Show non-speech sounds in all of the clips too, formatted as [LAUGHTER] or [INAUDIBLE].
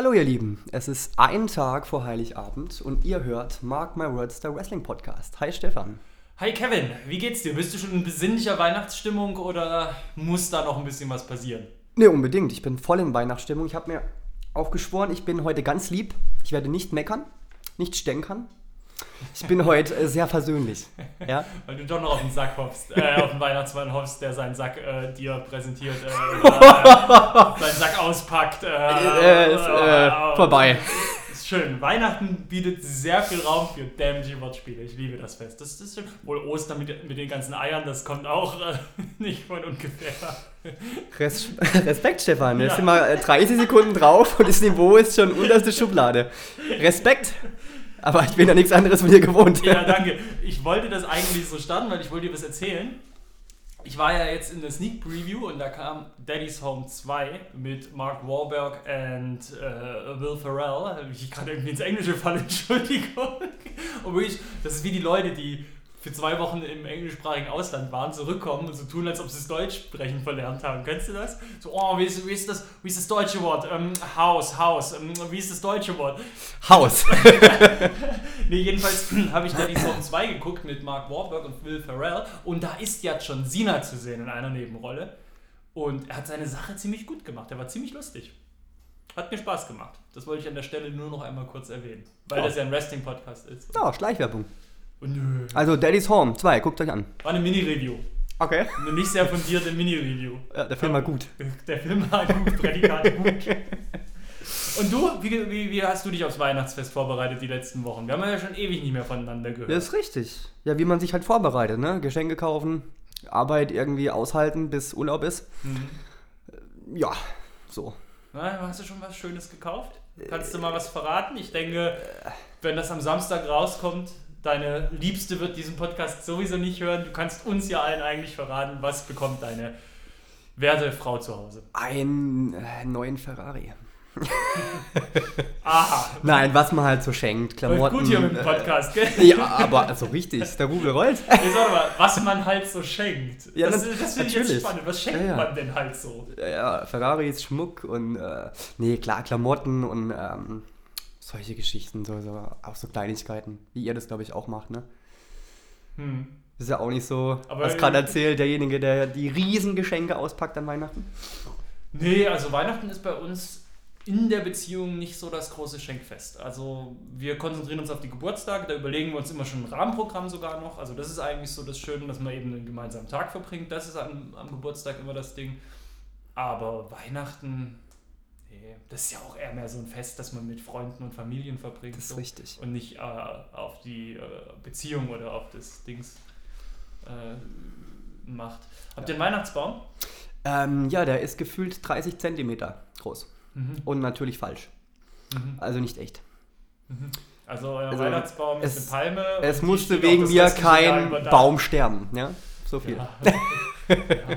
Hallo ihr Lieben, es ist ein Tag vor Heiligabend und ihr hört Mark My Words, der Wrestling Podcast. Hi Stefan. Hi Kevin, wie geht's dir? Bist du schon in besinnlicher Weihnachtsstimmung oder muss da noch ein bisschen was passieren? Ne, unbedingt. Ich bin voll in Weihnachtsstimmung. Ich habe mir aufgeschworen, ich bin heute ganz lieb. Ich werde nicht meckern, nicht stänkern. Ich bin heute äh, sehr versöhnlich. Ja? [LAUGHS] Weil du doch noch auf den Sack hoffst, äh, [LAUGHS] auf den Weihnachtsmann hoffst, der seinen Sack äh, dir präsentiert, äh, oder, [LAUGHS] seinen Sack auspackt. Äh, Äh, ist, vorbei. Ist schön. Weihnachten bietet sehr viel Raum für dämliche Wortspiele. Ich liebe das Fest. Das, das ist schön. Wohl Ostern mit, mit den ganzen Eiern, das kommt auch nicht von ungefähr. Res Respekt, Stefan. Jetzt sind wir äh, 30 Sekunden drauf und das Niveau ist schon unterste Schublade. Respekt. Aber ich bin ja nichts anderes von dir gewohnt. Ja, danke. Ich wollte das eigentlich so starten, weil ich wollte dir was erzählen. Ich war ja jetzt in der Sneak Preview und da kam Daddy's Home 2 mit Mark Wahlberg und äh, Will Ferrell. Ich gerade irgendwie ins Englische falle, [LAUGHS] Entschuldigung. Und wirklich, das ist wie die Leute, die für zwei Wochen im englischsprachigen Ausland waren, zurückkommen und so tun, als ob sie das Deutsch sprechen verlernt haben. Kennst du das? So, oh, wie ist, wie ist, das, wie ist das deutsche Wort? Ähm, Haus, Haus. Ähm, wie ist das deutsche Wort? Haus. [LAUGHS] Nee, jedenfalls [CLEARS THROAT] habe ich da die Song 2 geguckt mit Mark Wahlberg und Will Ferrell und da ist ja John Cena zu sehen in einer Nebenrolle und er hat seine Sache ziemlich gut gemacht. Er war ziemlich lustig. Hat mir Spaß gemacht. Das wollte ich an der Stelle nur noch einmal kurz erwähnen, weil Oh. das ja ein Wrestling-Podcast ist. Ja, Schleichwerbung. Nö, Also Daddy's Home 2, guckt euch an. war eine Mini-Review. Okay. Eine nicht sehr fundierte Mini-Review. Ja, der Film war gut. Der Film war gut, Prädikat gut. [LAUGHS] Und du, wie, wie, wie hast du dich aufs Weihnachtsfest vorbereitet die letzten Wochen? Wir haben ja schon ewig nicht mehr voneinander gehört. Das ist richtig. Ja, wie man sich halt vorbereitet, ne? Geschenke kaufen, Arbeit irgendwie aushalten, bis Urlaub ist. Mhm. Ja, so. Na, hast du schon was Schönes gekauft? Kannst du mal was verraten? Ich denke, wenn das am Samstag rauskommt, deine Liebste wird diesen Podcast sowieso nicht hören. Du kannst uns ja allen eigentlich verraten, was bekommt deine werte Frau zu Hause. Einen äh, neuen Ferrari. [LAUGHS] Aha. Nein, was man halt so schenkt. Läuft Klamotten. gut hier mit dem äh, Podcast, gell? Ja, aber also richtig, der Rubel rollt. Ich sag mal, was man halt so schenkt. Ja, das das finde ich jetzt spannend. Was schenkt Ja, ja. man denn halt so? Ja, Ferraris, Schmuck und äh, nee, klar, Klamotten und ähm, solche Geschichten, so, so, auch so Kleinigkeiten, wie ihr das glaube ich auch macht, ne? Hm. Ist ja auch nicht so, Aber- was gerade erzählt, derjenige, der die Riesengeschenke auspackt an Weihnachten. Nee, also Weihnachten ist bei uns in der Beziehung nicht so das große Schenkfest. Also wir konzentrieren uns auf die Geburtstage, da überlegen wir uns immer schon ein Rahmenprogramm sogar noch. Also das ist eigentlich so das Schöne, dass man eben einen gemeinsamen Tag verbringt. Das ist am, am Geburtstag immer das Ding. Aber Weihnachten, nee, das ist ja auch eher mehr so ein Fest, das man mit Freunden und Familien verbringt. Das ist so. richtig. Und nicht äh, auf die äh, Beziehung oder auf das Dings äh, macht. Habt ihr einen Weihnachtsbaum? Ähm, ja, der ist gefühlt 30 Zentimeter groß Mhm. und natürlich falsch. Mhm. Also nicht echt. Also euer Also, Weihnachtsbaum ist es- eine Palme. Es musste wegen mir kein. Baum sterben, ja? So viel. Ja. [LAUGHS] ja.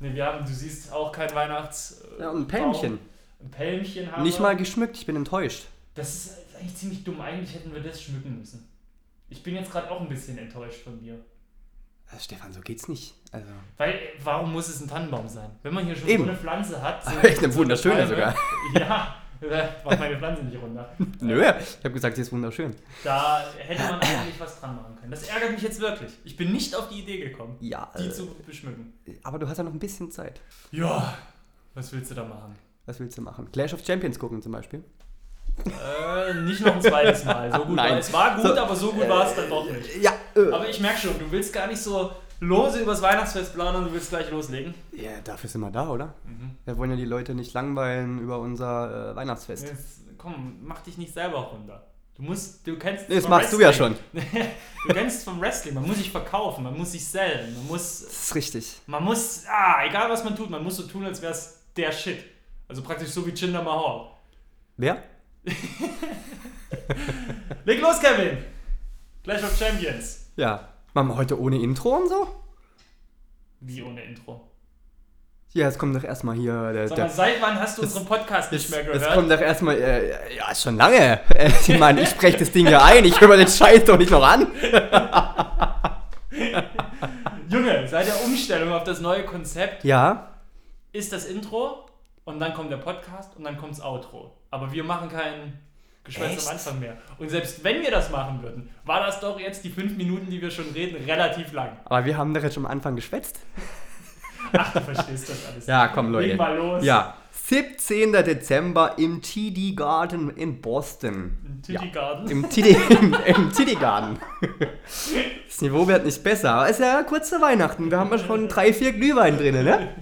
Nee, wir haben, du siehst auch kein Weihnachts. Ja, und ein Pelmchen. Baum. Ein Pelmchen haben Nicht mal geschmückt, ich bin enttäuscht. Das ist eigentlich ziemlich dumm. Eigentlich hätten wir das schmücken müssen. Ich bin jetzt gerade auch ein bisschen enttäuscht von dir. Also, Stefan, so geht's nicht. Also, Weil, äh, warum muss es ein Tannenbaum sein? Wenn man hier schon Eben. so eine Pflanze hat. [LAUGHS] So, Echt eine so wunderschöne Palme, sogar. [LAUGHS] Ja, äh, mach meine Pflanze nicht runter. [LAUGHS] nö, ich habe gesagt, sie ist wunderschön. Da hätte man eigentlich was dran machen können. Das ärgert mich jetzt wirklich. Ich bin nicht auf die Idee gekommen, Ja, die äh, zu beschmücken. aber du hast ja noch ein bisschen Zeit. Ja, was willst du da machen? Was willst du machen? Clash of Champions gucken zum Beispiel. Äh, nicht noch ein zweites Mal. So [LAUGHS] gut Nein. war es. war gut, So, aber so gut war es dann doch nicht. Ja, äh, Aber ich merke schon, du willst gar nicht so lose übers Weihnachtsfest planen und du willst gleich loslegen. ja, dafür sind wir da, oder? Mhm. Wir wollen ja die Leute nicht langweilen über unser äh, Weihnachtsfest. Jetzt, komm, mach dich nicht selber runter. Du musst, du kennst Nee, das machst du ja Wrestling. schon. [LAUGHS] Du kennst vom Wrestling, man muss sich verkaufen, man muss sich sellen, man muss, Das ist richtig. man muss, ah, egal was man tut, man muss so tun, als wäre es der Shit. Also praktisch so wie Jinder Mahal. Wer? [LAUGHS] Leg los, Kevin! Clash of Champions. Ja. Machen wir heute ohne Intro und so? Wie ohne Intro. Ja, es kommt doch erstmal hier. Der, Sag mal, der, seit wann hast du das- unseren Podcast nicht es, mehr es gehört? kommt doch erstmal. Äh, ja, schon lange. Äh, [LAUGHS] ich meine, ich spreche das Ding ja ein. Ich höre mir den Scheiß doch nicht noch an. [LAUGHS] Junge, seit der Umstellung auf das neue Konzept Ja. ist das Intro und dann kommt der Podcast und dann kommt das Outro. Aber wir machen kein Geschwätz am Anfang mehr. Und selbst wenn wir das machen würden, war das doch jetzt die fünf Minuten, die wir schon reden, relativ lang. Aber wir haben doch jetzt schon am Anfang geschwätzt. [LAUGHS] Ach, du verstehst das alles. Ja, komm, Leute. Leg mal los. Ja, 17. Dezember im TD Garden in Boston. Im Titty Garden. Im TD, im, im TD Garden. [LAUGHS] Das Niveau wird nicht besser, aber es ist ja kurz zu Weihnachten. Wir haben ja schon drei, vier Glühwein drin, ne?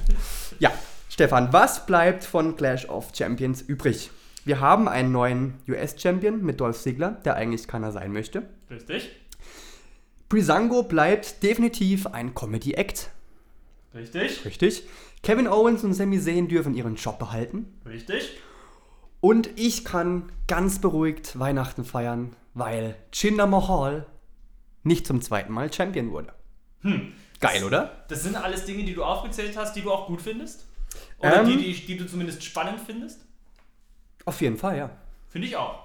Ja, Stefan, was bleibt von Clash of Champions übrig? Wir haben einen neuen US-Champion mit Dolph Ziggler, der eigentlich keiner sein möchte. Richtig. Brisango bleibt definitiv ein Comedy-Act. Richtig. Richtig. Kevin Owens und Sami Zayn dürfen ihren Job behalten. Richtig. Und ich kann ganz beruhigt Weihnachten feiern, weil Jinder Mahal nicht zum zweiten Mal Champion wurde. Hm. Geil, oder? Das sind alles Dinge, die du aufgezählt hast, die du auch gut findest? Oder Ähm. die, die, die du zumindest spannend findest? Auf jeden Fall, ja. Finde ich auch.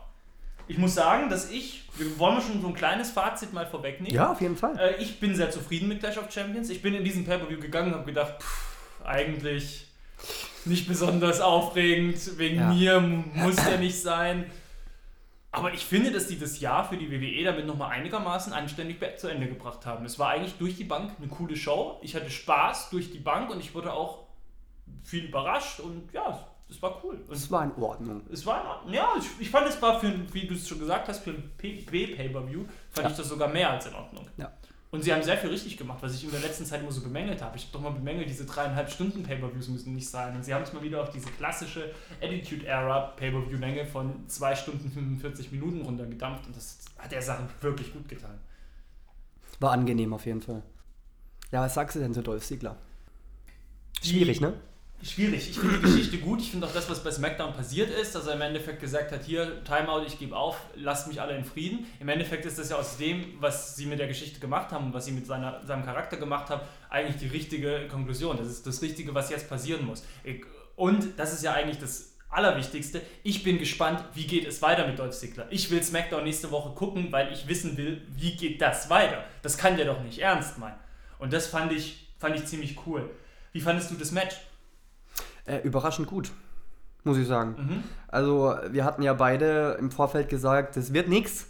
Ich muss sagen, dass ich, wir wollen wir schon so ein kleines Fazit mal vorwegnehmen. Ja, auf jeden Fall. Äh, ich bin sehr zufrieden mit Clash of Champions. Ich bin in diesen Pay-Per-View gegangen und habe gedacht, pff, eigentlich nicht besonders aufregend, wegen Ja. mir muss der nicht sein. Aber ich finde, dass die das Jahr für die WWE damit nochmal einigermaßen anständig zu Ende gebracht haben. Es war eigentlich durch die Bank eine coole Show. Ich hatte Spaß durch die Bank und ich wurde auch viel überrascht und ja, es war cool. Und Es war in Ordnung. es war, in Ordnung. ja, ich, ich fand es war für, wie du es schon gesagt hast, für ein B-Pay-Per-View, fand Ja. ich das sogar mehr als in Ordnung. Ja. Und sie haben sehr viel richtig gemacht, was ich in der letzten Zeit immer so bemängelt habe. Ich habe doch mal bemängelt, diese dreieinhalb Stunden Pay-Per-Views müssen nicht sein. Und sie haben es mal wieder auf diese klassische Attitude-Era Pay-Per-View-Länge von 2 Stunden 45 Minuten runtergedampft. Und das hat der Sache wirklich gut getan. War angenehm auf jeden Fall. Ja, was sagst du denn zu Dolph Ziggler? Schwierig, ne? Schwierig. Ich finde die Geschichte gut. Ich finde auch das, was bei SmackDown passiert ist, dass er im Endeffekt gesagt hat, hier, Timeout, ich gebe auf, lasst mich alle in Frieden. Im Endeffekt ist das ja aus dem, was sie mit der Geschichte gemacht haben was sie mit seiner, seinem Charakter gemacht haben, eigentlich die richtige Konklusion. Das ist das Richtige, was jetzt passieren muss. Und das ist ja eigentlich das Allerwichtigste. Ich bin gespannt, wie geht es weiter mit Dolph Ziggler. Ich will SmackDown nächste Woche gucken, weil ich wissen will, wie geht das weiter. Das kann der doch nicht ernst meinen. Und das fand ich, fand ich ziemlich cool. Wie fandest du das Match? Äh, überraschend gut, muss ich sagen. Mhm. Also, wir hatten ja beide im Vorfeld gesagt, es wird nix.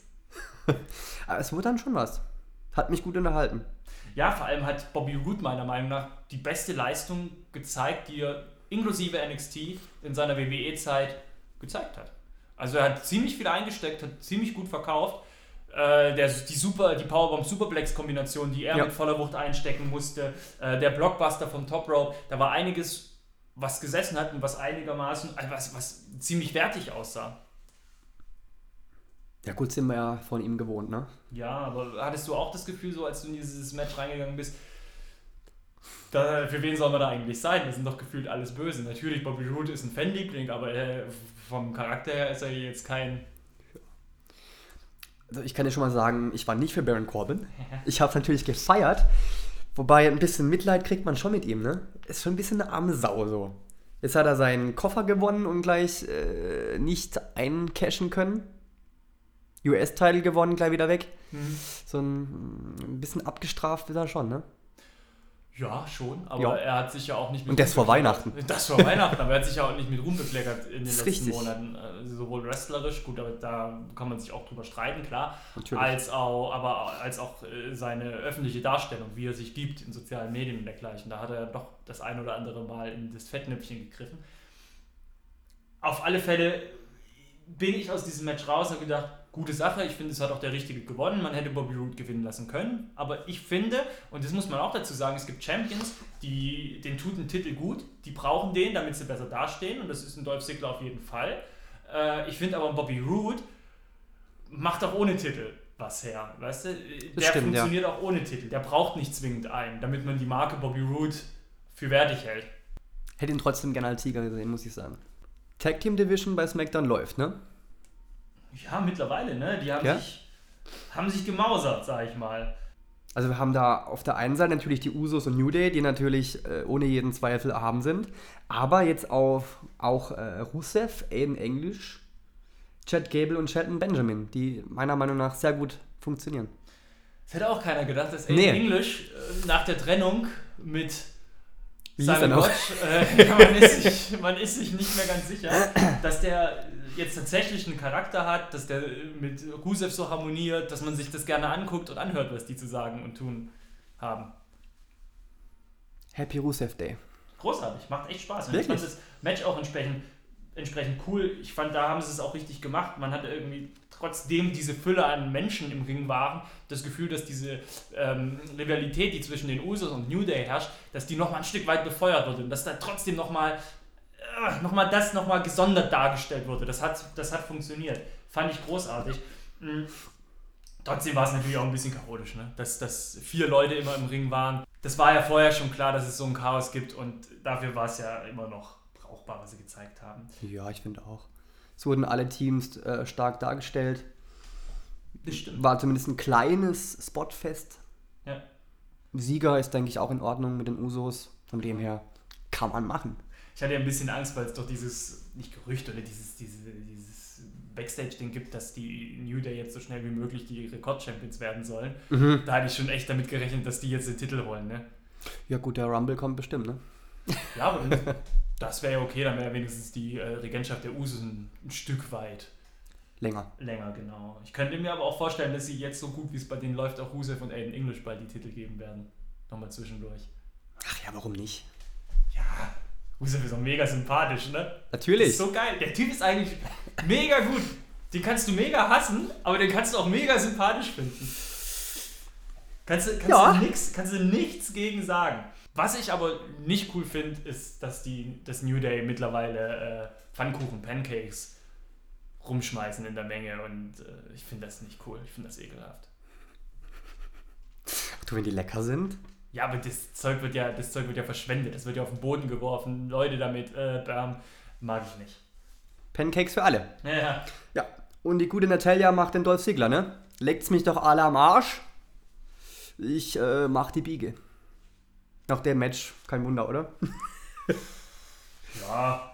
[LAUGHS] Aber es wurde dann schon was. Hat mich gut unterhalten. Ja, vor allem hat Bobby Roode meiner Meinung nach die beste Leistung gezeigt, die er inklusive NXT in seiner WWE-Zeit gezeigt hat. Also er hat ziemlich viel eingesteckt, hat ziemlich gut verkauft. Äh, der, die Super, die Powerbomb Superplex Kombination, die er Ja. mit voller Wucht einstecken musste, äh, der Blockbuster vom Top Rope, da war einiges, was gesessen hat und was einigermaßen, äh, was, was ziemlich wertig aussah. Ja, gut, sind wir ja von ihm gewohnt, ne? Ja, aber hattest du auch das Gefühl, so als du in dieses Match reingegangen bist, da, für wen soll man da eigentlich sein? Das sind doch gefühlt alles Böse. Natürlich, Bobby Roode ist ein Fanliebling, aber äh, vom Charakter her ist er jetzt kein. Also, ich kann dir schon mal sagen, ich war nicht für Baron Corbin. [LAUGHS] Ich habe natürlich gefeiert. Wobei, ein bisschen Mitleid kriegt man schon mit ihm, ne? Ist schon ein bisschen eine arme Sau so. Jetzt hat er seinen Koffer gewonnen und gleich äh, nicht eincashen können. US-Title gewonnen, gleich wieder weg. So ein, ein bisschen abgestraft ist er schon, ne? Ja, schon, aber Ja. er hat sich ja auch nicht mit. Und das vor. Weihnachten. Das vor Weihnachten, aber er hat sich ja auch nicht mit Ruhm bekleckert in den letzten richtig. Monaten. Äh, sowohl wrestlerisch, gut, aber da kann man sich auch drüber streiten, klar. Natürlich. Als auch, aber als auch äh, seine öffentliche Darstellung, wie er sich gibt in sozialen Medien und dergleichen. Da hat er doch das ein oder andere Mal in das Fettnäpfchen gegriffen. Auf alle Fälle bin ich aus diesem Match raus und habe gedacht, gute Sache, ich finde, es hat auch der Richtige gewonnen. Man hätte Bobby Roode gewinnen lassen können. Aber ich finde, und das muss man auch dazu sagen, es gibt Champions, die, den tut ein Titel gut, die brauchen den, damit sie besser dastehen. Und das ist ein Dolph Ziggler auf jeden Fall. Äh, ich finde aber Bobby Roode macht auch ohne Titel was her. Weißt du? Der stimmt, ja. funktioniert auch ohne Titel. Der braucht nicht zwingend einen, damit man die Marke Bobby Roode für wertig hält. Hätte ihn trotzdem gerne als Sieger gesehen, muss ich sagen. Tag Team Division bei SmackDown läuft, ne? Ja, mittlerweile, ne? Die haben, Ja? sich, haben sich gemausert, sag ich mal. Also wir haben da auf der einen Seite natürlich die Usos und New Day, die natürlich äh, ohne jeden Zweifel erhaben sind. Aber jetzt auf auch äh, Rusev, Aiden English, Chad Gable und Shelton Benjamin, die meiner Meinung nach sehr gut funktionieren. Das hätte auch keiner gedacht, dass Aiden Nee. English äh, nach der Trennung mit Simon? Gotch, äh, [LAUGHS] man, ist sich, man ist sich nicht mehr ganz sicher, dass der jetzt tatsächlich einen Charakter hat, dass der mit Rusev so harmoniert, dass man sich das gerne anguckt und anhört, was die zu sagen und tun haben. Happy Rusev Day. Großartig, macht echt Spaß. Und Wirklich? Ich fand das Match auch entsprechend, entsprechend cool. Ich fand, da haben sie es auch richtig gemacht. Man hatte irgendwie trotzdem diese Fülle an Menschen im Ring waren, das Gefühl, dass diese ähm, Rivalität, die zwischen den Usos und New Day herrscht, dass die nochmal ein Stück weit befeuert wurde und dass da trotzdem nochmal äh, noch mal das nochmal gesondert dargestellt wurde. Das hat, das hat funktioniert. Fand ich großartig. Mhm. Trotzdem war es natürlich auch ein bisschen chaotisch, ne? dass, dass vier Leute immer im Ring waren. Das war ja vorher schon klar, dass es so ein Chaos gibt und dafür war es ja immer noch brauchbar, was sie gezeigt haben. Ja, ich finde auch. Es wurden alle Teams äh, stark dargestellt. Das stimmt. War zumindest ein kleines Spotfest. Ja. Sieger ist, denke ich, auch in Ordnung mit den Usos. Von dem her kann man machen. Ich hatte ja ein bisschen Angst, weil es doch dieses, nicht Gerücht oder dieses, diese, dieses Backstage-Ding gibt, dass die New Day jetzt so schnell wie möglich die Rekord-Champions werden sollen. Mhm. Da hatte ich schon echt damit gerechnet, dass die jetzt den Titel holen, ne? Ja gut, der Rumble kommt bestimmt, ne? Ja, aber das wäre ja okay, dann wäre ja wenigstens die äh, Regentschaft der Usos ein, ein Stück weit Länger. länger, genau. Ich könnte mir aber auch vorstellen, dass sie jetzt so gut, wie es bei denen läuft, auch Rusev und Aiden English bald die Titel geben werden. Nochmal zwischendurch. Ach ja, warum nicht? Rusev ist auch mega sympathisch, ne? Natürlich. Ist so geil. Der Typ ist eigentlich mega gut. Den kannst du mega hassen, aber den kannst du auch mega sympathisch finden. Kannst du, kannst Ja. du, nix, kannst du nichts gegen sagen. Was ich aber nicht cool finde, ist, dass die das New Day mittlerweile äh, Pfannkuchen, Pancakes rumschmeißen in der Menge und äh, ich finde das nicht cool. Ich finde das ekelhaft. Ach du, wenn die lecker sind? Ja, aber das Zeug wird ja, das Zeug wird ja verschwendet. Das wird ja auf den Boden geworfen. Leute damit, äh, bam, mag ich nicht. Pancakes für alle. Ja. Ja. Und die gute Natalia macht den Dolph Ziggler, ne? Leckt's mich doch alle am Arsch. Ich äh, mach die Biege. Nach dem Match, kein Wunder, oder? Ja,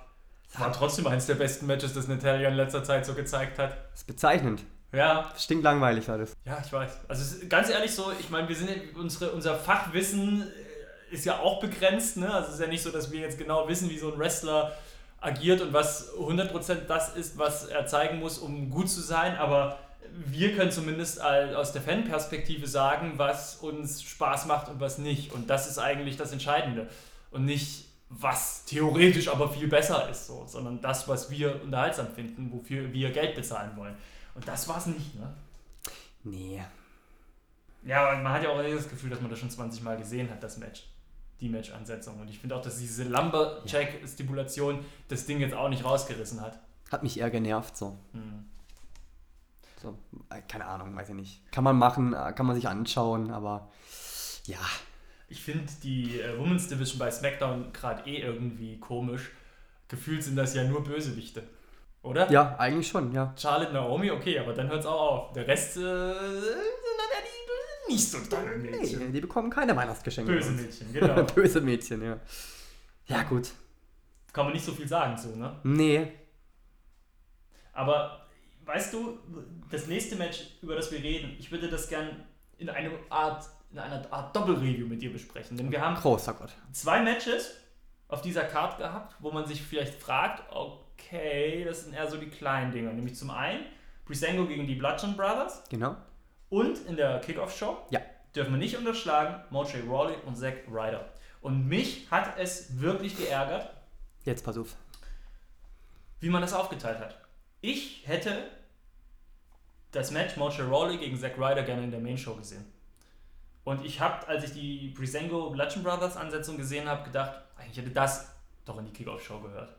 war trotzdem eines der besten Matches, das Natalia in letzter Zeit so gezeigt hat. Das ist bezeichnend. Ja, Stinkt langweilig alles. ja, ich weiß. Also ganz ehrlich so, ich meine, wir sind unsere, unser Fachwissen äh, ist ja auch begrenzt, ne? Also es ist ja nicht so, dass wir jetzt genau wissen, wie so ein Wrestler agiert und was 100% das ist, was er zeigen muss, um gut zu sein, aber wir können zumindest aus der Fanperspektive sagen, was uns Spaß macht und was nicht. Und das ist eigentlich das Entscheidende. Und nicht, was theoretisch aber viel besser ist, so, sondern das, was wir unterhaltsam finden, wofür wir Geld bezahlen wollen. Und das war es nicht, ne? Nee. Ja, aber man hat ja auch das Gefühl, dass man das schon 20 Mal gesehen hat, das Match. Die Match-Ansetzung. Und ich finde auch, dass diese Lumberjack-Stipulation das Ding jetzt auch nicht rausgerissen hat. Hat mich eher genervt, so. Hm. so. äh, Keine Ahnung, weiß ich nicht. Kann man machen, äh, kann man sich anschauen, aber ja. Ich finde die äh, Women's Division bei SmackDown gerade eh irgendwie komisch. Gefühlt sind das ja nur Bösewichte. Oder? Ja, eigentlich schon, ja. Charlotte Naomi, okay, aber dann hört es auch auf. Der Rest äh, sind dann ja die nicht so tolle Mädchen. Nee, die bekommen keine Weihnachtsgeschenke. Böse. Mädchen, genau. [LAUGHS] Böse Mädchen, ja. Ja, gut. Kann man nicht so viel sagen zu, ne? Nee. Aber weißt du, das nächste Match, über das wir reden, ich würde das gern in eine Art, in einer Art Doppelreview mit dir besprechen. Denn wir haben Großer Gott. zwei Matches auf dieser Card gehabt, wo man sich vielleicht fragt, okay, das sind eher so die kleinen Dinger. Nämlich zum einen Breezango gegen die Bludgeon Brothers Genau. und in der Kickoff-Show Ja. dürfen wir nicht unterschlagen, Moche Rawley und Zack Ryder. Und mich hat es wirklich geärgert, Jetzt pass auf. wie man das aufgeteilt hat. Ich hätte das Match Moche Rawley gegen Zack Ryder gerne in der Main Show gesehen. Und ich habe, als ich die Breezango Bludgeon Brothers Ansetzung gesehen habe, gedacht, eigentlich hätte das doch in die Kickoff-Show gehört.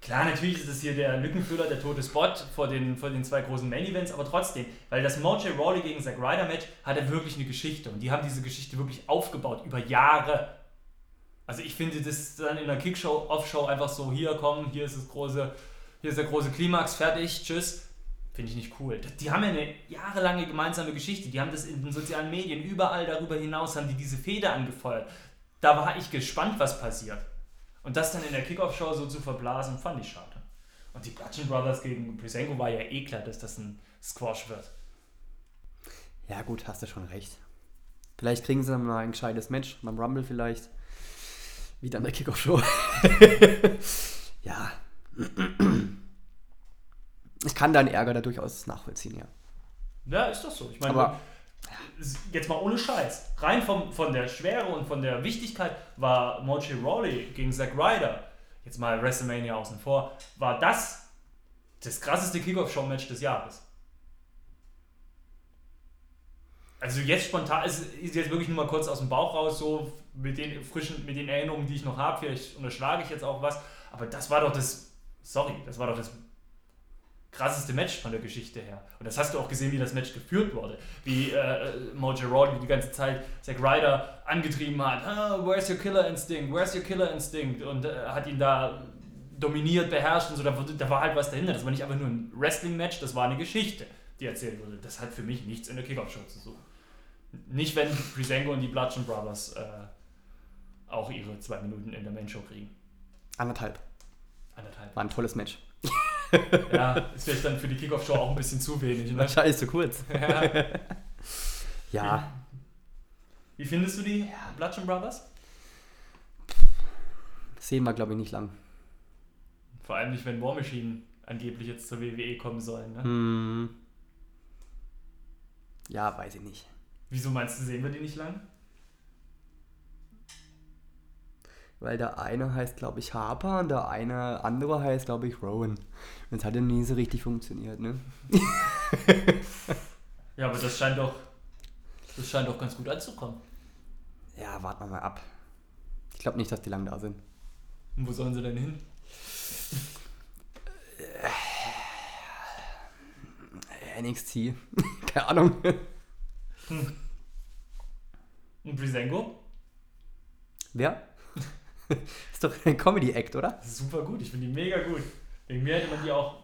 Klar, natürlich ist es hier der Lückenfüller, der tote Spot vor den, vor den zwei großen Main-Events, aber trotzdem, weil das Moche Rawley gegen Zack Ryder Match hatte wirklich eine Geschichte und die haben diese Geschichte wirklich aufgebaut über Jahre. Also ich finde das dann in der Kickshow, Off-Show einfach so, hier komm, hier ist das große, hier ist der große Klimax, fertig, tschüss. Finde ich nicht cool. Die haben ja eine jahrelange gemeinsame Geschichte. Die haben das in den sozialen Medien, überall darüber hinaus, haben die diese Feder angefeuert. Da war ich gespannt, was passiert. Und das dann in der Kickoff-Show so zu verblasen, fand ich schade. Und die Bludgeon Brothers gegen Prisenko war ja eh klar, dass das ein Squash wird. Ja, gut, hast du schon recht. Vielleicht kriegen sie dann mal ein gescheites Match, beim Rumble vielleicht. Wieder eine Kickoff-Show. [LAUGHS] ja. Ich kann deinen Ärger da durchaus nachvollziehen, ja. Ja, ist doch so. Ich meine, Aber jetzt mal ohne Scheiß. Rein vom, von der Schwere und von der Wichtigkeit war Mochi Rawley gegen Zack Ryder, jetzt mal WrestleMania außen vor, war das das krasseste Kickoff-Show-Match des Jahres. Also jetzt spontan, es ist jetzt wirklich nur mal kurz aus dem Bauch raus, so mit den frischen, mit den Erinnerungen, die ich noch habe, vielleicht unterschlage ich jetzt auch was, aber das war doch das, sorry, das war doch das krasseste Match von der Geschichte her. Und das hast du auch gesehen, wie das Match geführt wurde. Wie äh, Mojo Rawley die ganze Zeit Zack Ryder angetrieben hat. Ah, where's your Killer Instinct? Where's your Killer Instinct? Und äh, hat ihn da dominiert, beherrscht und so. Da, da war halt was dahinter. Das war nicht einfach nur ein Wrestling-Match, das war eine Geschichte, die erzählt wurde. Das hat für mich nichts in der Kickoff-Show zu suchen. Nicht, wenn Brisengo und die Bludgeon Brothers äh, auch ihre zwei Minuten in der Main-Show kriegen. anderthalb. Anderthalb. War ein tolles Match. Ja, ist vielleicht dann für die Kickoff-Show auch ein bisschen zu wenig. Ne? Wahrscheinlich zu kurz. [LAUGHS] Ja. Ja, Wie findest du die Bludgeon Brothers? sehen wir, glaube ich, nicht lang. Vor allem nicht, wenn War Machine angeblich jetzt zur WWE kommen sollen. Ne? Hm. Ja, weiß ich nicht. Wieso meinst du, sehen wir die nicht lang? Weil der eine heißt, glaube ich, Harper und der eine andere heißt, glaube ich, Rowan. Es hat ja nie so richtig funktioniert, ne? Ja, aber das scheint doch, das scheint doch ganz gut anzukommen. Ja, warten wir mal ab. Ich glaube nicht, dass die lang da sind. Und wo sollen sie denn hin? NXT. [LAUGHS] Keine Ahnung. Und Brisengo? Wer? [LAUGHS] Ist doch ein Comedy-Act, oder? Das super gut, ich finde die mega gut. Wegen mir hätte man die auch,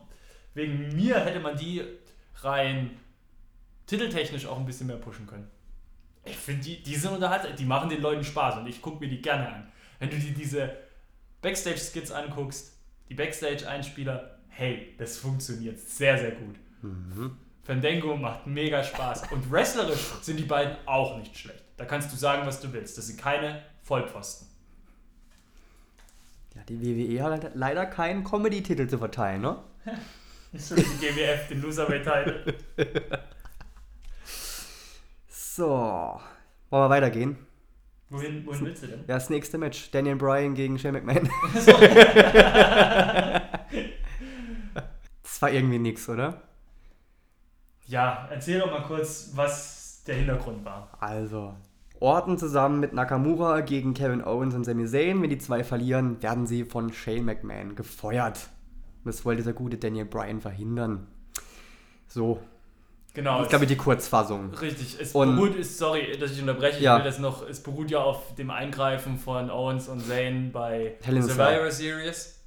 wegen mir hätte man die rein titeltechnisch auch ein bisschen mehr pushen können. Ich finde, die, die sind unterhaltsam, die machen den Leuten Spaß und ich gucke mir die gerne an. Wenn du dir diese Backstage-Skits anguckst, die Backstage-Einspieler, hey, das funktioniert sehr, sehr gut. Fandango macht mega Spaß und wrestlerisch sind die beiden auch nicht schlecht. Da kannst du sagen, was du willst. Das sind keine Vollpfosten. Ja, die WWE hat halt leider keinen Comedy-Titel zu verteilen, ne? [LAUGHS] So wie die GWF, den Loserweight-Title. [LAUGHS] So. Wollen wir weitergehen? Wohin, wohin willst du denn? Ja, das nächste Match. Daniel Bryan gegen Shane McMahon. [LAUGHS] Das war irgendwie nix, oder? Ja, erzähl doch mal kurz, was der Hintergrund war. Also, Orton zusammen mit Nakamura gegen Kevin Owens und Sami Zayn. Wenn die zwei verlieren, werden sie von Shane McMahon gefeuert. Und das wollte der gute Daniel Bryan verhindern. So, Genau. ich glaube die Kurzfassung. Richtig, es Und- beruht, ist, sorry, dass ich unterbreche, Ja. ich will das noch, es beruht ja auf dem Eingreifen von Owens und Zayn bei Hell Cell. Survivor Series.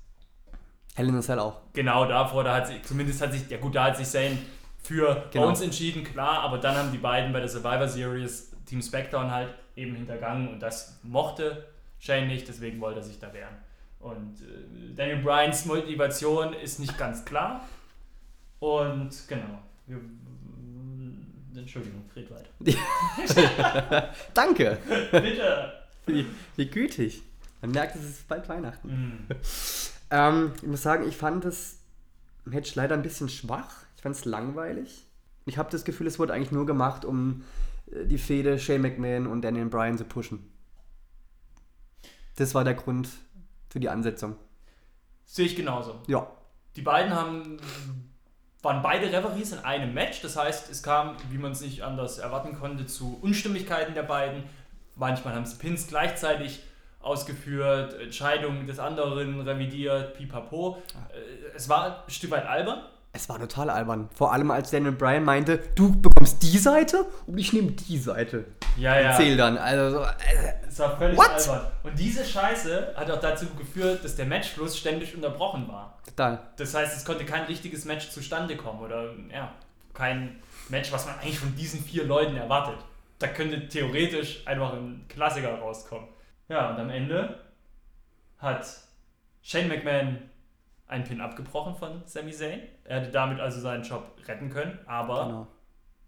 Hell in a Cell auch. Genau davor, da hat sich, zumindest hat sich, ja gut, da hat sich Zayn für Genau. Owens entschieden, klar, aber dann haben die beiden bei der Survivor Series Team SmackDown halt eben hintergangen und das mochte Shane nicht, deswegen wollte er sich da wehren. Und äh, Daniel Bryans Motivation ist nicht ganz klar. Und genau. Wir, Entschuldigung, red weiter. [LAUGHS] Danke. Bitte! Wie, wie gütig. Man merkt, es ist bald Weihnachten. Mm. Ähm, ich muss sagen, ich fand das Match leider ein bisschen schwach. Ich fand es langweilig. Ich habe das Gefühl, es wurde eigentlich nur gemacht, um die Fehde Shane McMahon und Daniel Bryan zu pushen. Das war der Grund für die Ansetzung. Sehe ich genauso. Ja. Die beiden haben, waren beide Referees in einem Match. Das heißt, es kam, wie man es nicht anders erwarten konnte, zu Unstimmigkeiten der beiden. Manchmal haben sie Pins gleichzeitig ausgeführt, Entscheidungen des anderen revidiert, pipapo. Äh, Es war ein Stück weit albern. Es war total albern. Vor allem, als Daniel Bryan meinte, du bekommst die Seite und ich nehme die Seite. Ja, Erzähl dann. Also so, äh, Es war völlig What? albern. Und diese Scheiße hat auch dazu geführt, dass der Matchfluss ständig unterbrochen war. total. Das heißt, es konnte kein richtiges Match zustande kommen oder ja, kein Match, was man eigentlich von diesen vier Leuten erwartet. Da könnte theoretisch einfach ein Klassiker rauskommen. Ja, und am Ende hat Shane McMahon einen Pin abgebrochen von Sami Zayn. Er hätte damit also seinen Job retten können, aber Genau.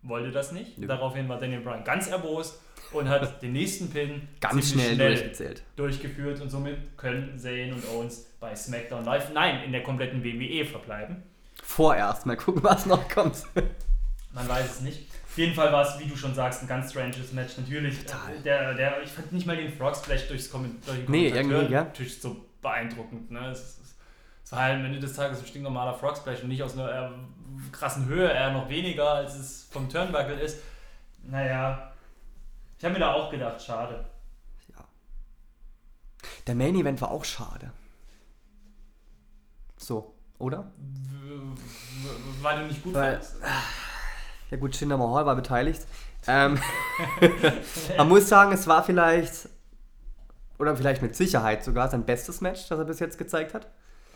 wollte das nicht. Nö. Daraufhin war Daniel Bryan ganz erbost und hat [LAUGHS] den nächsten Pin Ganz schnell, durchgezählt. durchgeführt und somit können Zayn und Owens bei SmackDown Live, nein, in der kompletten WWE verbleiben. Vorerst, mal gucken, was noch kommt. Man weiß es nicht. Auf jeden Fall war es, wie du schon sagst, ein ganz stranges Match. Natürlich, Total. äh, der, der, ich fand nicht mal den Frog Splash durchs Komment durch den Nee, irgendwie, gell? Tisch so beeindruckend. Ne? Es, es, es war halt am Ende des Tages ein stinknormaler Frog Splash und nicht aus einer äh, krassen Höhe, eher noch weniger, als es vom Turnbuckle ist. Naja, ich habe mir da auch gedacht, schade. Der Main Event war auch schade. So, oder? Weil du nicht gut Weil- fandst. Ja gut, Jinder Mahal war beteiligt. [LAUGHS] Ähm, [LAUGHS] man muss sagen, es war vielleicht, oder vielleicht mit Sicherheit sogar, sein bestes Match, das er bis jetzt gezeigt hat.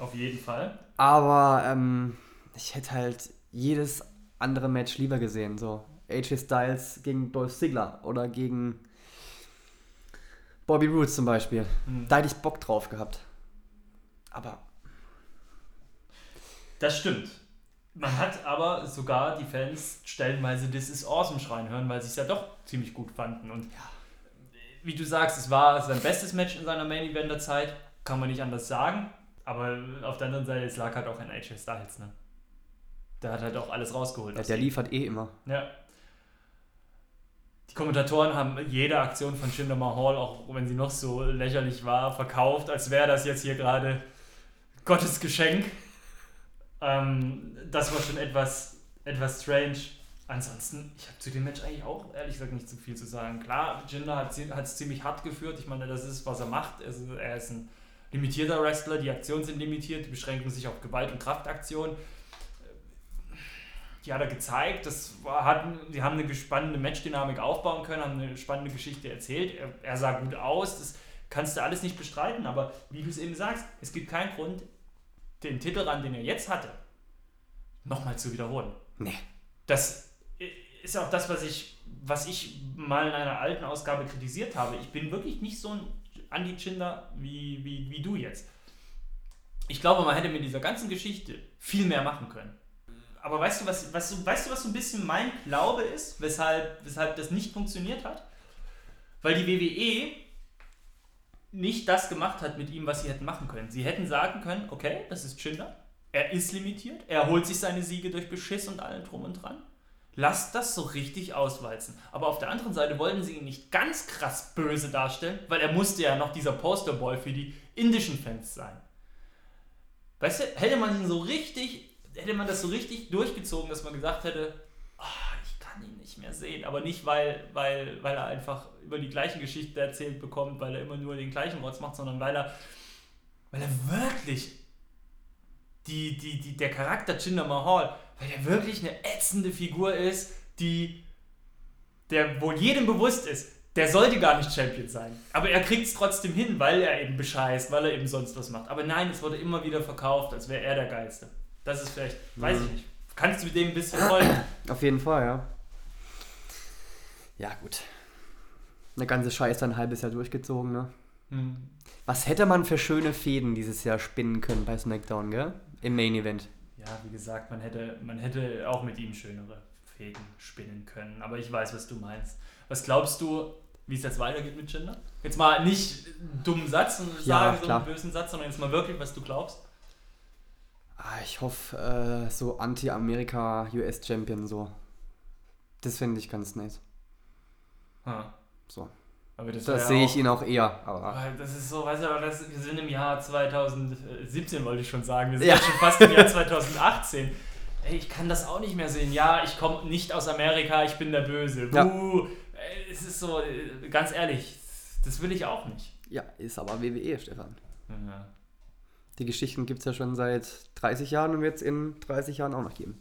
Auf jeden Fall. Aber ähm, ich hätte halt jedes andere Match lieber gesehen. So AJ Styles gegen Dolph Ziggler oder gegen Bobby Roode zum Beispiel. Hm. Da hätte ich Bock drauf gehabt. Aber Das stimmt. Man hat aber sogar die Fans stellenweise This is Awesome schreien hören, weil sie es ja doch ziemlich gut fanden. Und wie du sagst, es war sein bestes Match in seiner Main Eventer Zeit, kann man nicht anders sagen. Aber auf der anderen Seite, es lag halt auch in AJ Styles, ne? Der hat halt auch alles rausgeholt. ja, der liefert eh immer. Ja. Die Kommentatoren haben jede Aktion von Jinder Mahal, auch wenn sie noch so lächerlich war, verkauft, als wäre das jetzt hier gerade Gottes Geschenk. Ähm, das war schon etwas, etwas strange. Ansonsten, ich habe zu dem Match eigentlich auch ehrlich gesagt nicht so viel zu sagen. Klar, Jinder hat es ziemlich hart geführt. Ich meine, das ist, was er macht. Ist, er ist ein limitierter Wrestler, die Aktionen sind limitiert, die beschränken sich auf Gewalt- und Kraftaktionen die hat er gezeigt. Das war, hatten, die haben eine spannende Matchdynamik aufbauen können, haben eine spannende Geschichte erzählt. Er, er sah gut aus, das kannst du alles nicht bestreiten, aber wie du es eben sagst, es gibt keinen Grund, den Titelrand, den er jetzt hatte, nochmal zu wiederholen. Nee. Das ist auch das, was ich, was ich mal in einer alten Ausgabe kritisiert habe. Ich bin wirklich nicht so ein Anti-Chinder wie, wie, wie du jetzt. Ich glaube, man hätte mit dieser ganzen Geschichte viel mehr machen können. Aber weißt du, was, was, weißt du, was so ein bisschen mein Glaube ist, weshalb, weshalb das nicht funktioniert hat? Weil die WWE nicht das gemacht hat mit ihm, was sie hätten machen können. Sie hätten sagen können, okay, das ist Chinder, er ist limitiert, er holt sich seine Siege durch Beschiss und allem drum und dran. Lasst das so richtig auswalzen. Aber auf der anderen Seite wollten sie ihn nicht ganz krass böse darstellen, weil er musste ja noch dieser Posterboy für die indischen Fans sein. Weißt du, hätte man ihn so richtig, hätte man das so richtig durchgezogen, dass man gesagt hätte, "Ah, ich kann ihn nicht mehr sehen. Aber nicht, weil, weil, weil er einfach über die gleichen Geschichten erzählt bekommt, weil er immer nur den gleichen Rotz macht, sondern weil er, weil er wirklich die, die, die, der Charakter Jinder Mahal, weil er wirklich eine ätzende Figur ist, die der wohl jedem bewusst ist, der sollte gar nicht Champion sein. Aber er kriegt es trotzdem hin, weil er eben bescheißt, weil er eben sonst was macht. Aber nein, es wurde immer wieder verkauft, als wäre er der Geilste. Das ist vielleicht, weiß ich nicht. Kannst du dem ein bisschen folgen? Auf jeden Fall, ja. Ja, gut. Eine ganze Scheiße ein halbes Jahr durchgezogen, ne? Hm. Was hätte man für schöne Fäden dieses Jahr spinnen können bei SmackDown, gell? Im Main Event. Ja, wie gesagt, man hätte, man hätte auch mit ihm schönere Fäden spinnen können. Aber ich weiß, was du meinst. Was glaubst du, wie es jetzt weitergeht mit Jinder? Jetzt mal nicht einen dummen Satz und Ja, sagen so klar. einen bösen Satz, sondern jetzt mal wirklich, was du glaubst. Ah, ich hoffe, äh, so Anti-Amerika-US-Champion so. Das finde ich ganz nice. Ha. So. Aber das, Das ja sehe auch- ich ihn auch eher. Aber Das ist so, weißt du, aber das, wir sind im Jahr 2017, wollte ich schon sagen. Wir sind Ja. ja schon fast im Jahr [LAUGHS] 2018. Ey, ich kann das auch nicht mehr sehen. Ja, ich komme nicht aus Amerika, ich bin der Böse. Ja. Es ist so, äh, ganz ehrlich, das will ich auch nicht. ja, ist aber WWE, Stefan. Ja. Die Geschichten gibt es ja schon seit 30 Jahren und wird es in 30 Jahren auch noch geben.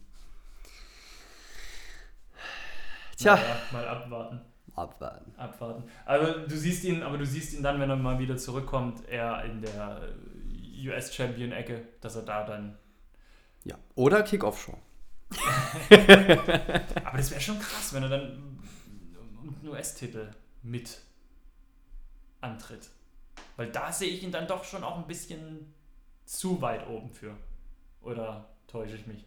Tja, Naja, mal abwarten. Abwarten. Abwarten. Also du siehst ihn, aber du siehst ihn dann, wenn er mal wieder zurückkommt, eher in der äh, US-Champion-Ecke, dass er da dann. Ja. Oder Kick-Off-Show. [LAUGHS] Aber das wäre schon krass, wenn er dann einen US-Titel mit antritt. Weil da sehe ich ihn dann doch schon auch ein bisschen zu weit oben für. Oder täusche ich mich?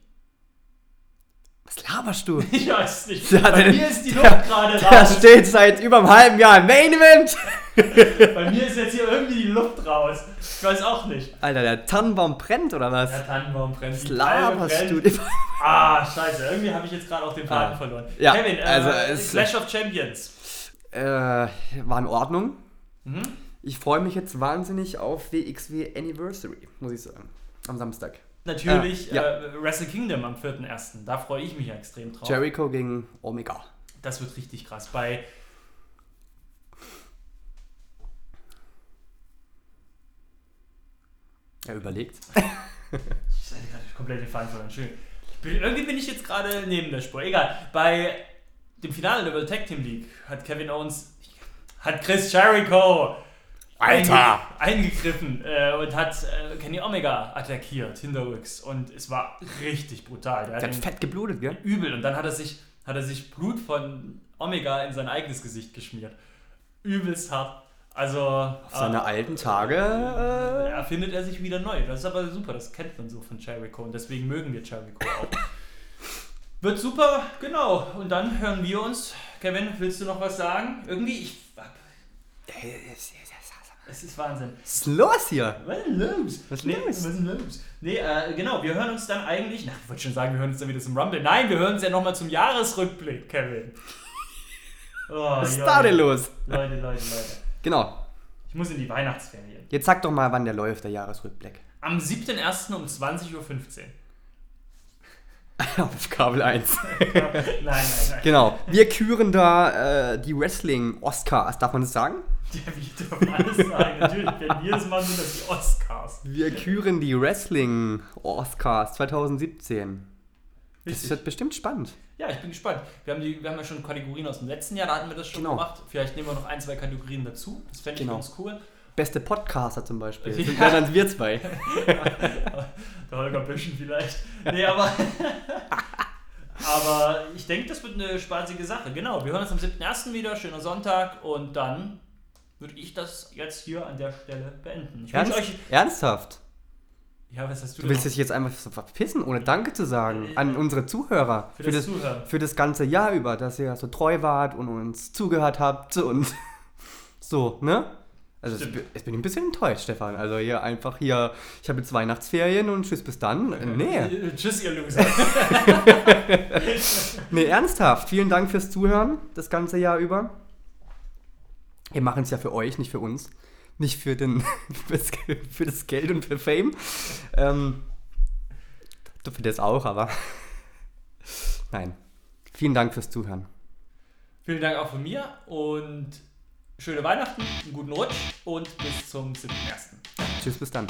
Was laberst du? [LAUGHS] Ich weiß nicht. Ja, Bei der- mir ist die der- Luft gerade Der raus. steht seit über einem halben Jahr im Main Event. [LAUGHS] Bei mir ist jetzt hier irgendwie die Luft raus. Ich weiß auch nicht. Alter, der Tannenbaum brennt oder was? Der Tannenbaum brennt. Was laberst du? Ah, scheiße. Irgendwie habe ich jetzt gerade auch den Faden Ah. verloren. Ja, Kevin, äh, also es- Clash of Champions. äh, war in Ordnung. Mhm. Ich freue mich jetzt wahnsinnig auf WXW Anniversary, muss ich sagen. Am Samstag. Natürlich Ah, ja. äh, Wrestle Kingdom am 4.1. Da freue ich mich ja extrem drauf. Jericho gegen Omega. Das wird richtig krass. Bei Er überlegt. [LAUGHS] Ich hatte gerade komplett den Faden verloren. Bin, irgendwie bin ich jetzt gerade neben der Spur. Egal. Bei dem Finale der World Tag Team League hat Kevin Owens, hat Chris Jericho Alter! einge- eingegriffen äh, und hat äh, Kenny Omega attackiert hinterrücks. Und es war richtig brutal. Der Der hat ihn fett geblutet, gell? übel. Und dann hat er sich, hat er sich Blut von Omega in sein eigenes Gesicht geschmiert. Übelst hart. Also. Auf seine alten Tage. Äh, erfindet er sich wieder neu. Das ist aber super, das kennt man so von Jericho und deswegen mögen wir Jericho auch. [LAUGHS] Wird super, genau. Und dann hören wir uns. Kevin, willst du noch was sagen? Irgendwie, ich. Es ist Wahnsinn. Was ist los hier? Was ist los? Was ist los? Was ist los? Nee, äh, genau, wir hören uns dann eigentlich. Na, ich wollte schon sagen, wir hören uns dann wieder zum Rumble. Nein, wir hören uns ja nochmal zum Jahresrückblick, Kevin. [LAUGHS] Oh, Was ist Leute. da denn los? Leute, Leute, Leute. Genau. Ich muss in die Weihnachtsferien. Jetzt sag doch mal, wann der läuft, der Jahresrückblick. Am 7.1. um 20.15 Uhr. [LAUGHS] Auf Kabel 1. [LAUGHS] nein, nein, nein. Genau. Wir küren da äh, die Wrestling-Oscars. Darf man das sagen? Ja, wir dürfen alles sagen. Natürlich, wenn wir das machen, sind das die Oscars. Wir küren die Wrestling-Oscars 2017. Das Richtig. wird bestimmt spannend. Ja, ich bin gespannt. Wir haben, die, wir haben ja schon Kategorien aus dem letzten Jahr, da hatten wir das schon Genau. gemacht. Vielleicht nehmen wir noch ein, zwei Kategorien dazu. Das fände ich Genau. ganz cool. Beste Podcaster zum Beispiel. Das Ja. sind ja dann wir zwei. [LAUGHS] Der Holger Büschen vielleicht. Nee, aber. [LAUGHS] aber ich denke, das wird eine spaßige Sache. Genau, wir hören uns am 7.1. wieder. Schöner Sonntag. Und dann würde ich das jetzt hier an der Stelle beenden. Ich Ernst? euch. Ernsthaft? Ja, was hast du Du willst dich jetzt einfach so verpissen, ohne Danke zu sagen an unsere Zuhörer. für das Zuhören? für das ganze Jahr über, dass ihr so treu wart und uns zugehört habt und [LAUGHS] so, ne? Also jetzt jetzt bin ich ein bisschen enttäuscht, Stefan. Also hier einfach hier, ich habe jetzt Weihnachtsferien und tschüss bis dann. Äh, Nee, Äh, [LAUGHS] Tschüss, ihr Loser. [LAUGHS] nee, ernsthaft. Vielen Dank fürs Zuhören das ganze Jahr über. Wir machen es ja für euch, nicht für uns. Nicht für, den, [LAUGHS] für das Geld und für Fame. Ähm, für das auch, aber [LAUGHS] nein. Vielen Dank fürs Zuhören. Vielen Dank auch von mir und schöne Weihnachten, einen guten Rutsch und bis zum 7.1. Tschüss bis dann.